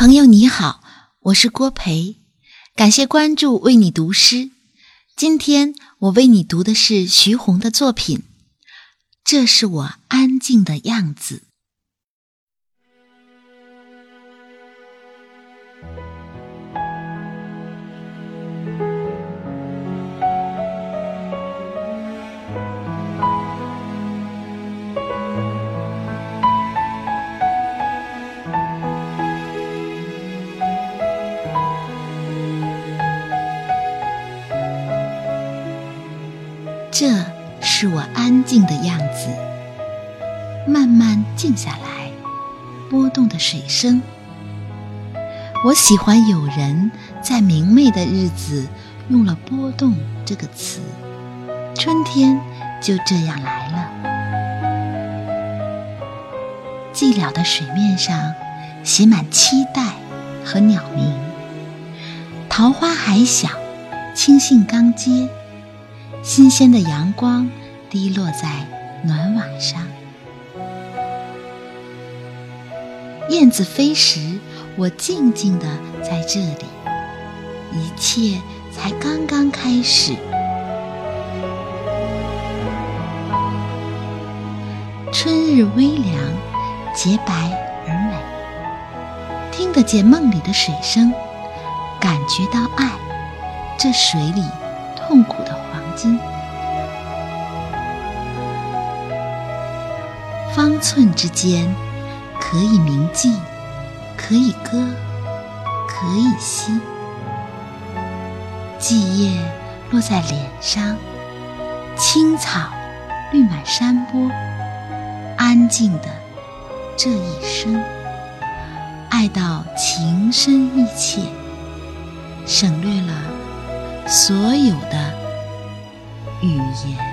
朋友你好，我是郭培，感谢关注，为你读诗。今天我为你读的是徐宏的作品《这是我安静的样子》。这是我安静的样子，慢慢静下来，波动的水声。我喜欢有人在明媚的日子用了“波动”这个词，春天就这样来了。寂寥的水面上写满期待和鸟鸣，桃花还小，青杏刚结。新鲜的阳光滴落在暖瓦上，燕子飞时，我静静的在这里，一切才刚刚开始。春日微凉，洁白而美，听得见梦里的水声，感觉到爱，这水里痛苦的。金方寸之间，可以铭记，可以歌，可以惜。季叶落在脸上，青草绿满山坡，安静的这一生，爱到情深意切，省略了所有的。语言。